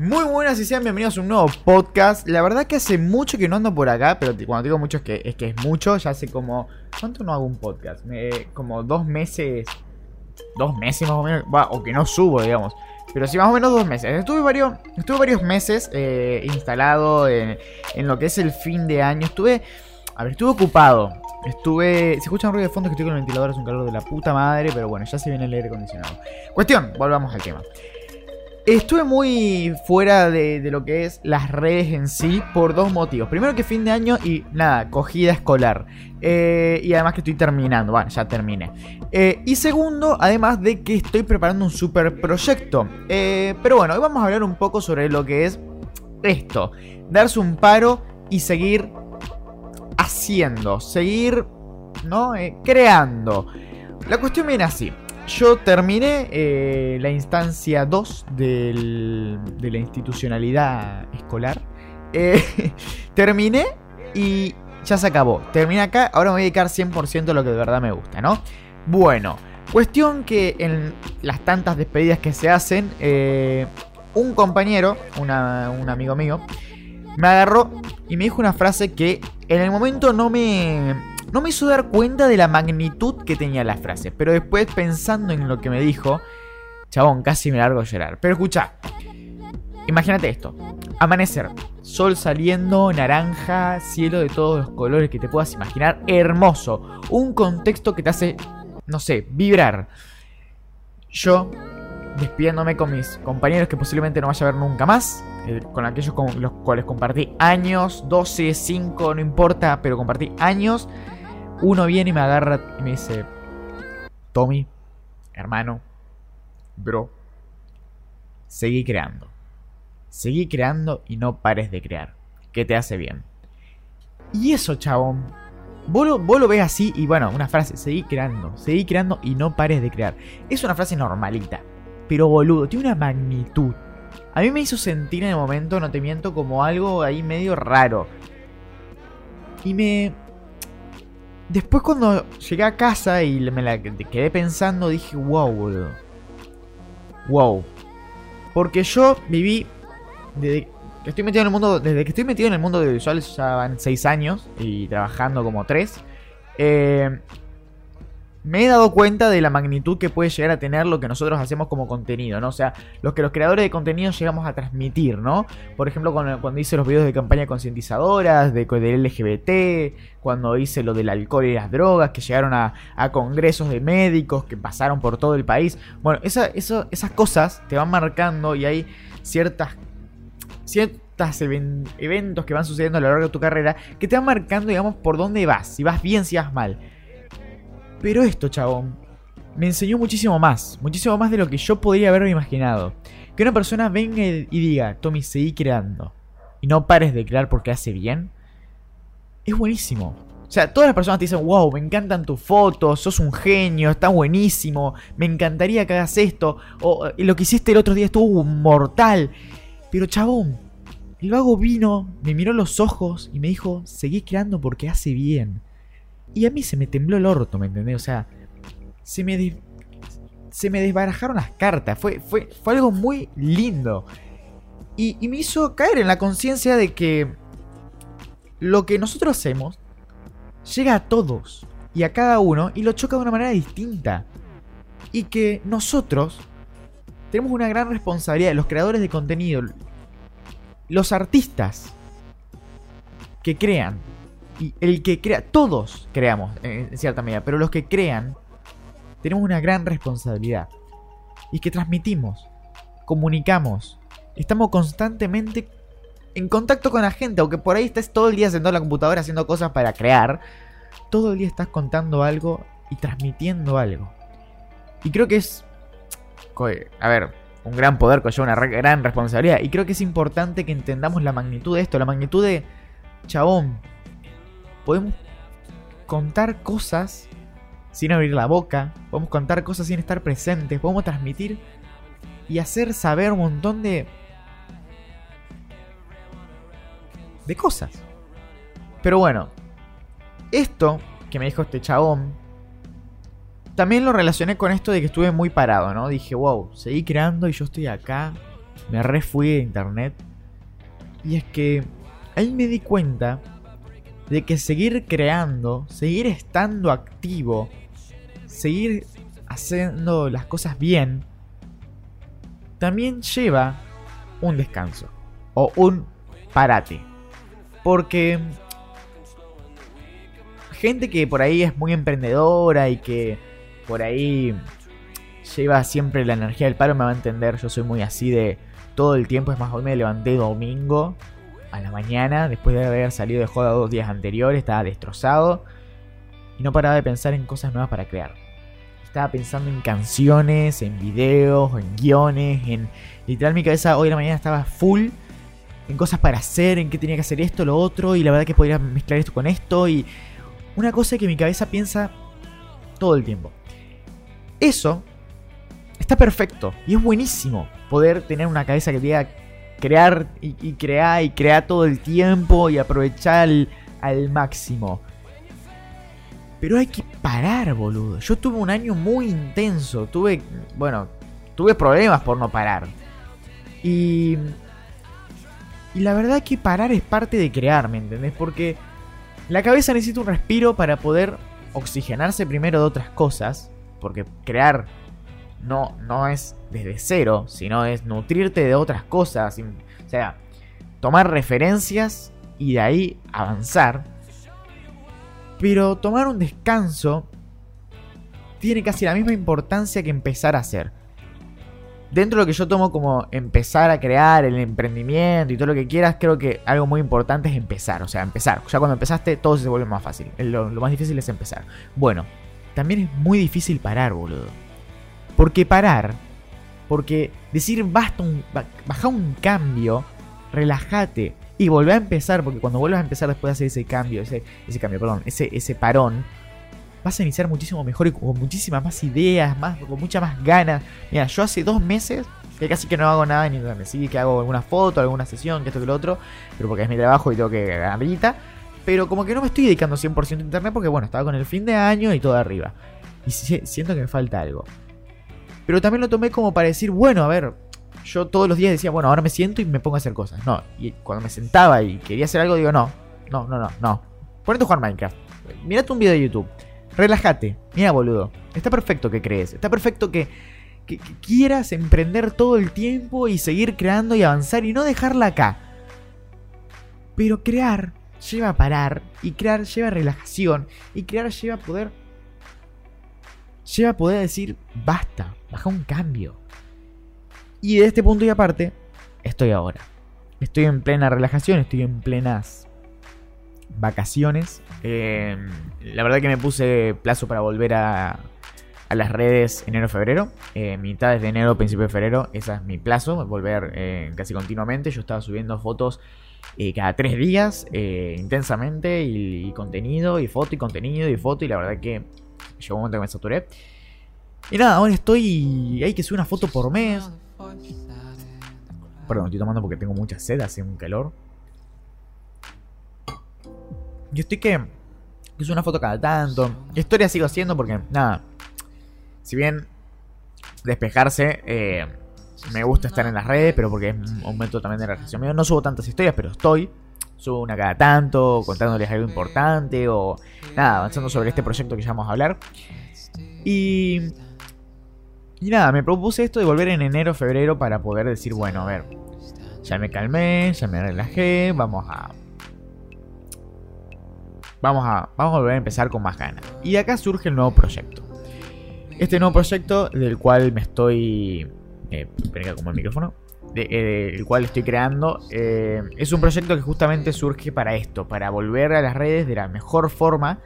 Muy buenas y sean bienvenidos a un nuevo podcast. La verdad que hace mucho que no ando por acá, pero cuando digo mucho es que es, que es mucho. Ya hace como... ¿Cuánto no hago un podcast? como dos meses... Dos meses más o menos. o que no subo, digamos. Pero sí, más o menos dos meses. Estuve varios, estuve varios meses eh, instalado en, en lo que es el fin de año. Estuve... A ver, estuve ocupado. Estuve. Se escucha un ruido de fondo que estoy con el ventilador, es un calor de la puta madre, pero bueno, ya se viene el aire acondicionado. Cuestión, volvamos al tema. Estuve muy fuera de, lo que es las redes en sí por dos motivos. Primero que fin de año y nada, cogida escolar. Eh, y además que estoy terminando, bueno, ya terminé. Eh, y segundo, además de que estoy preparando un super proyecto. Eh, pero bueno, hoy vamos a hablar un poco sobre lo que es esto. Darse un paro y seguir haciendo, seguir, ¿no? creando. La cuestión viene así. Yo terminé eh, la instancia 2 de la institucionalidad escolar. Eh, terminé y ya se acabó. Terminé acá, ahora me voy a dedicar 100% a lo que de verdad me gusta, ¿no? Bueno, cuestión que en las tantas despedidas que se hacen, eh, un compañero, un amigo mío, me agarró y me dijo una frase que en el momento no me, no me hizo dar cuenta de la magnitud que tenía la frase, pero después pensando en lo que me dijo, chabón, casi me largo a llorar. Pero escucha, imagínate esto, amanecer, sol saliendo, naranja, cielo de todos los colores que te puedas imaginar, hermoso, un contexto que te hace, no sé, vibrar. Yo, despidiéndome con mis compañeros que posiblemente no vaya a ver nunca más, eh, con aquellos con los cuales compartí años, 12, 5, no importa, pero compartí años uno viene y me agarra y me dice, Tommy, hermano, bro, seguí creando. Seguí creando y no pares de crear. Que te hace bien. Y eso, chabón. Vos lo, ves así y bueno, una frase, seguí creando, seguí creando y no pares de crear. Es una frase normalita, pero boludo, tiene una magnitud. A mí me hizo sentir en el momento, no te miento, como algo ahí medio raro. Y me, Después cuando llegué a casa y me la quedé pensando, dije, wow. Wow. Porque yo viví desde que estoy metido en el mundo, desde que estoy metido en el mundo visuales ya van 6 años y trabajando como 3. Eh, me he dado cuenta de la magnitud que puede llegar a tener lo que nosotros hacemos como contenido, ¿no? O sea, los que los creadores de contenido llegamos a transmitir, ¿no? Por ejemplo, cuando, hice los videos de campaña concientizadoras, de, del LGBT, cuando hice lo del alcohol y las drogas, que llegaron a, congresos de médicos, que pasaron por todo el país. Bueno, esas cosas te van marcando y hay ciertas... ciertas eventos que van sucediendo a lo largo de tu carrera que te van marcando, digamos, por dónde vas, si vas bien, si vas mal. Pero esto, chabón, me enseñó muchísimo más, muchísimo más de lo que yo podría haberme imaginado. Que una persona venga y diga, Tommy, seguí creando, y no pares de crear porque hace bien, es buenísimo. O sea, todas las personas te dicen, wow, me encantan tus fotos, sos un genio, está buenísimo, me encantaría que hagas esto, o lo que hiciste el otro día estuvo mortal. Pero chabón, el vago vino, me miró los ojos y me dijo, seguí creando porque hace bien. Y a mí se me tembló el orto, ¿me entendés? O sea, se me, se me desbarajaron las cartas. Fue, fue, fue algo muy lindo. Y, y me hizo caer en la conciencia de que lo que nosotros hacemos llega a todos y a cada uno y lo choca de una manera distinta. Y que nosotros tenemos una gran responsabilidad, los creadores de contenido, los artistas que crean, y el que crea, todos creamos en cierta medida, pero los que crean tenemos una gran responsabilidad. Y que transmitimos, comunicamos, estamos constantemente en contacto con la gente, aunque por ahí estés todo el día sentado en la computadora haciendo cosas para crear, todo el día estás contando algo y transmitiendo algo. Y creo que es, a ver, un gran poder conlleva una gran responsabilidad. Y creo que es importante que entendamos la magnitud de esto, la magnitud de, chabón, podemos contar cosas sin abrir la boca, podemos contar cosas sin estar presentes, podemos transmitir y hacer saber un montón de de cosas. Pero bueno, esto que me dijo este chabón también lo relacioné con esto de que estuve muy parado, ¿no? Dije, wow, seguí creando y yo estoy acá me re fui de internet. Y es que ahí me di cuenta de que seguir creando, seguir estando activo, seguir haciendo las cosas bien, también lleva un descanso o un parate. Porque gente que por ahí es muy emprendedora y que por ahí lleva siempre la energía del paro me va a entender. Yo soy muy así de todo el tiempo. Es más, hoy me levanté domingo a la mañana después de haber salido de joda dos días anteriores. Estaba destrozado y no paraba de pensar en cosas nuevas para crear. Estaba pensando en canciones, en videos, en guiones, en... Literal mi cabeza hoy a la mañana estaba full en cosas para hacer, en qué tenía que hacer esto, lo otro, y la verdad que podría mezclar esto con esto, y una cosa que mi cabeza piensa todo el tiempo. Eso está perfecto y es buenísimo poder tener una cabeza que diga crear y, crear y crear todo el tiempo y aprovechar al máximo. Pero hay que parar, boludo. Yo tuve un año muy intenso. Tuve, bueno, tuve problemas por no parar. Y... Y la verdad que parar es parte de crear, ¿me entendés? Porque la cabeza necesita un respiro para poder oxigenarse primero de otras cosas. Porque crear no, no es desde cero, sino es nutrirte de otras cosas. O sea, tomar referencias y de ahí avanzar. Pero tomar un descanso tiene casi la misma importancia que empezar a hacer. Dentro de lo que yo tomo como empezar a crear el emprendimiento y todo lo que quieras, creo que algo muy importante es empezar. O sea, empezar. Ya cuando empezaste todo se vuelve más fácil. Lo, lo más difícil es empezar. Bueno, también es muy difícil parar, boludo. Porque parar, porque decir basta, un, baja un cambio, relájate, y volver a empezar, porque cuando vuelvas a empezar después de hacer ese cambio, ese, cambio, perdón, ese, ese parón, vas a iniciar muchísimo mejor y con muchísimas más ideas, más, con muchas más ganas. Mira, yo hace dos meses que casi que no hago nada en internet, sí que hago alguna foto, alguna sesión, que esto que lo otro, pero porque es mi trabajo y tengo que ganar. Pero como que no me estoy dedicando 100% a internet porque bueno, estaba con el fin de año y todo arriba. Y siento que me falta algo. Pero también lo tomé como para decir, bueno, a ver, yo todos los días decía, bueno, ahora me siento y me pongo a hacer cosas. No, y cuando me sentaba y quería hacer algo, digo, no, no, no, no, no. Ponete a jugar Minecraft. Mirate un video de YouTube. Relájate. Mira, boludo. Está perfecto que crees. Está perfecto que, que, quieras emprender todo el tiempo y seguir creando y avanzar y no dejarla acá. Pero crear lleva a parar. Y crear lleva relajación. Y crear lleva a poder. Lleva a poder decir, basta, baja un cambio. Y de este punto y aparte, estoy ahora. Estoy en plena relajación, estoy en plenas vacaciones. Eh, la verdad que me puse plazo para volver a, a las redes enero-febrero. Eh, mitades de enero, principio de febrero. Ese es mi plazo, volver eh, casi continuamente. Yo estaba subiendo fotos cada tres días, intensamente, y, y, contenido, y foto, y contenido, y foto. Y la verdad que llegó un momento que me saturé. Y nada, ahora estoy. Hay que subir una foto por mes. Perdón, estoy tomando porque tengo mucha sed, hace un calor. Yo estoy que. Es una foto cada tanto. Historia sigo haciendo porque, nada. Si bien despejarse, eh, me gusta estar en las redes, pero porque es un método también de relajación. No subo tantas historias, pero estoy. Subo una cada tanto, contándoles algo importante o nada, avanzando sobre este proyecto que ya vamos a hablar. Y y nada, me propuse esto de volver en enero, febrero para poder decir, bueno, a ver, ya me calmé, ya me relajé, vamos a... Vamos a, vamos a volver a empezar con más ganas. Y de acá surge el nuevo proyecto. Este nuevo proyecto del cual me estoy... Eh, como el micrófono. Eh, el cual estoy creando. Eh, es un proyecto que justamente surge para esto, para volver a las redes de la mejor forma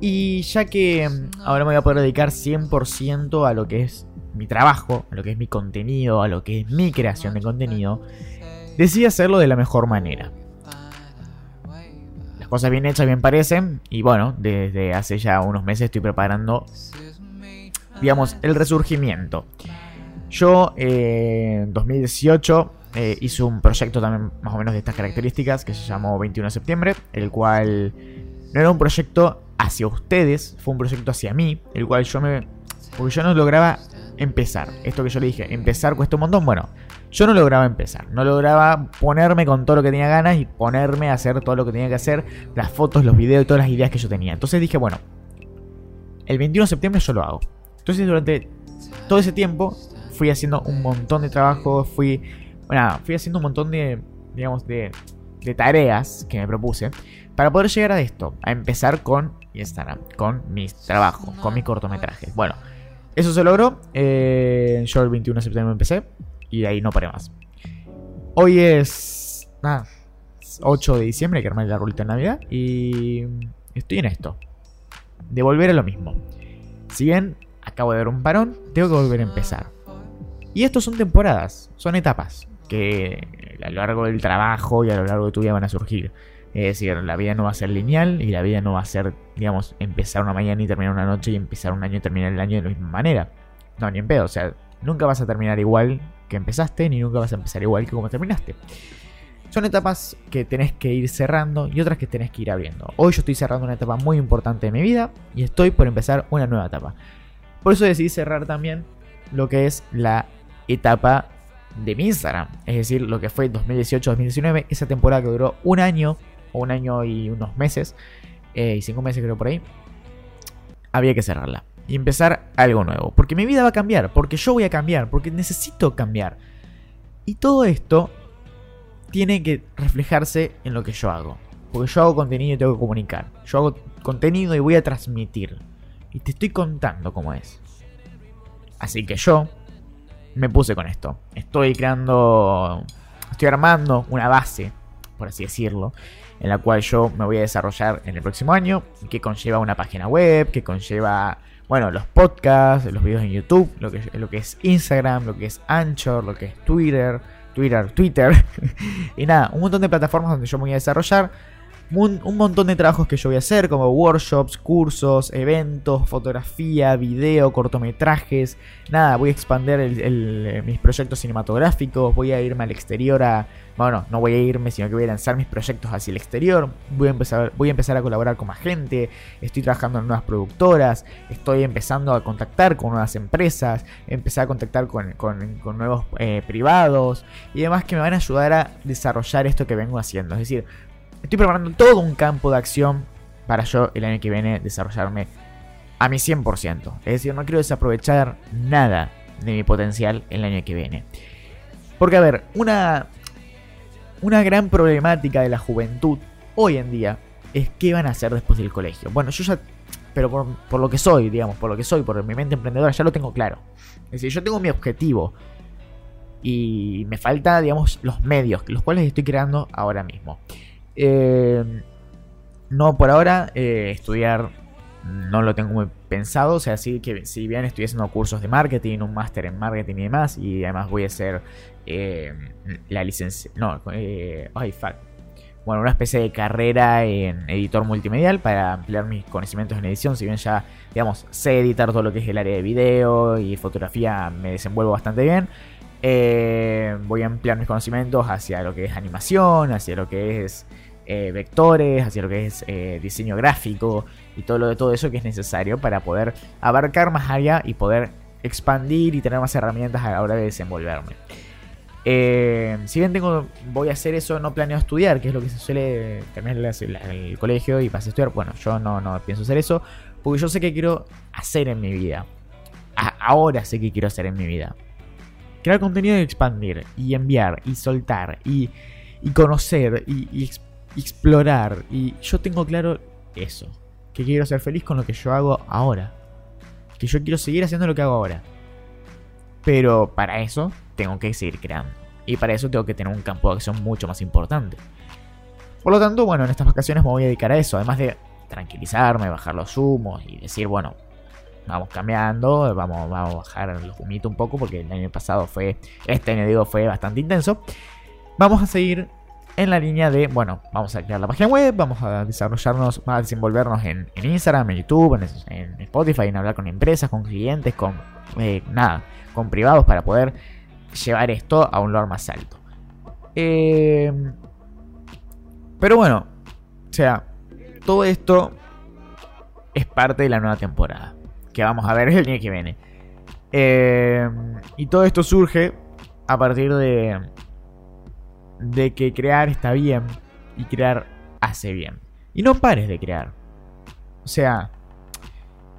y ya que mm, ahora me voy a poder dedicar 100% a lo que es mi trabajo, a lo que es mi contenido, a lo que es mi creación de contenido, decidí hacerlo de la mejor manera. Las cosas bien hechas bien parecen y bueno, desde hace ya unos meses estoy preparando, digamos, el resurgimiento. Yo eh, en 2018 eh, hice un proyecto también más o menos de estas características que se llamó 21 de septiembre, el cual no era un proyecto hacia ustedes, fue un proyecto hacia mí, el cual yo me... Porque yo no lograba empezar. Esto que yo le dije, empezar cuesta un montón. Bueno, yo no lograba empezar. No lograba ponerme con todo lo que tenía ganas y ponerme a hacer todo lo que tenía que hacer. Las fotos, los videos y todas las ideas que yo tenía. Entonces dije, bueno, el 21 de septiembre yo lo hago. Entonces durante todo ese tiempo fui haciendo un montón de trabajo. Fui, bueno, fui haciendo un montón de, digamos, de, de tareas que me propuse. Para poder llegar a esto, a empezar con Instagram, con mis trabajos, con mis cortometrajes. Bueno, eso se logró. Eh, yo el 21 de septiembre empecé y de ahí no paré más. Hoy es. Nada. 8 de diciembre, que armar la ruleta de Navidad. Y estoy en esto. De volver a lo mismo. Si bien acabo de ver un parón, tengo que volver a empezar. Y esto son temporadas, son etapas que a lo largo del trabajo y a lo largo de tu vida van a surgir. Es decir, la vida no va a ser lineal y la vida no va a ser, digamos, empezar una mañana y terminar una noche y empezar un año y terminar el año de la misma manera. No, ni en pedo. O sea, nunca vas a terminar igual que empezaste, ni nunca vas a empezar igual que como terminaste. Son etapas que tenés que ir cerrando y otras que tenés que ir abriendo. Hoy yo estoy cerrando una etapa muy importante de mi vida y estoy por empezar una nueva etapa. Por eso decidí cerrar también lo que es la etapa de mi Instagram. Es decir, lo que fue 2018-2019, esa temporada que duró un año o un año y unos meses, eh, y cinco meses creo por ahí, había que cerrarla y empezar algo nuevo. Porque mi vida va a cambiar, porque yo voy a cambiar, porque necesito cambiar. Y todo esto tiene que reflejarse en lo que yo hago. Porque yo hago contenido y tengo que comunicar. Yo hago contenido y voy a transmitir. Y te estoy contando cómo es. Así que yo me puse con esto. Estoy creando, estoy armando una base, por así decirlo, en la cual yo me voy a desarrollar en el próximo año, que conlleva una página web, que conlleva, bueno, los podcasts, los videos en YouTube, lo que, es Instagram, lo que es Anchor, lo que es Twitter, Twitter, Twitter, y nada, un montón de plataformas donde yo me voy a desarrollar un, montón de trabajos que yo voy a hacer, como workshops, cursos, eventos, fotografía, video, cortometrajes. Nada, voy a expandir eh, mis proyectos cinematográficos, voy a irme al exterior a... Bueno, no voy a irme, sino que voy a lanzar mis proyectos hacia el exterior. Voy a empezar, voy a, empezar a colaborar con más gente. Estoy trabajando en nuevas productoras. Estoy empezando a contactar con nuevas empresas. Empezar a contactar con, nuevos eh, privados. Y demás que me van a ayudar a desarrollar esto que vengo haciendo. Es decir, Estoy preparando todo un campo de acción para yo el año que viene desarrollarme a mi 100%. Es decir, no quiero desaprovechar nada de mi potencial el año que viene. Porque, a ver, una, una gran problemática de la juventud hoy en día es qué van a hacer después del colegio. Bueno, yo ya, pero por, lo que soy, digamos, por lo que soy, por mi mente emprendedora, ya lo tengo claro. Es decir, yo tengo mi objetivo y me falta, digamos, los medios, los cuales estoy creando ahora mismo. Eh, no, por ahora, eh, estudiar no lo tengo muy pensado. O sea, sí que si bien estoy haciendo cursos de marketing, un máster en marketing y demás, y además voy a hacer eh, la licencia. No, eh, Bueno, una especie de carrera en editor multimedial para ampliar mis conocimientos en edición. Si bien ya, digamos, sé editar todo lo que es el área de video y fotografía, me desenvuelvo bastante bien. Voy a ampliar mis conocimientos hacia lo que es animación, hacia lo que es eh, vectores, hacia lo que es eh, diseño gráfico y todo lo de todo eso que es necesario para poder abarcar más área y poder expandir y tener más herramientas a la hora de desenvolverme. Eh, si bien tengo, voy a hacer eso, no planeo estudiar, que es lo que se suele terminar el colegio y vas a estudiar. Bueno, yo no, no pienso hacer eso, porque yo sé que quiero hacer en mi vida. ahora sé que quiero hacer en mi vida. Crear contenido y expandir, y enviar, y soltar, y, conocer, y, y explorar. Y yo tengo claro eso. Que quiero ser feliz con lo que yo hago ahora. Que yo quiero seguir haciendo lo que hago ahora. Pero para eso tengo que seguir creando. Y para eso tengo que tener un campo de acción mucho más importante. Por lo tanto, bueno, en estas vacaciones me voy a dedicar a eso. Además de tranquilizarme, bajar los humos y decir, bueno, vamos cambiando, vamos, vamos a bajar los humitos un poco porque el año pasado fue, este año fue bastante intenso. Vamos a seguir en la línea de, bueno, vamos a crear la página web, vamos a desarrollarnos, a desenvolvernos en, Instagram, en YouTube, en, Spotify, en hablar con empresas, con clientes, con eh, nada, con privados para poder llevar esto a un lugar más alto. Em, pero bueno, o sea, todo esto es parte de la nueva temporada que vamos a ver el día que viene. Eh, y todo esto surge a partir de, de que crear está bien y crear hace bien. Y no pares de crear. O sea,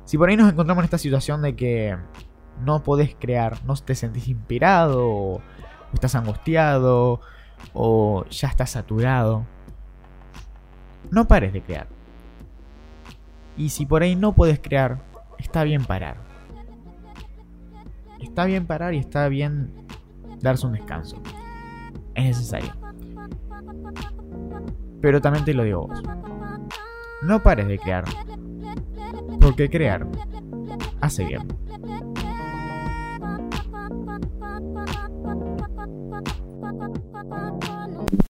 si por ahí nos encontramos en esta situación de que no podés crear, no te sentís inspirado, o estás angustiado, o ya estás saturado, no pares de crear. Y si por ahí no puedes crear, está bien parar. Está bien parar y está bien darse un descanso. Es necesario. Pero también te lo digo vos. No pares de crear. Porque crear hace bien.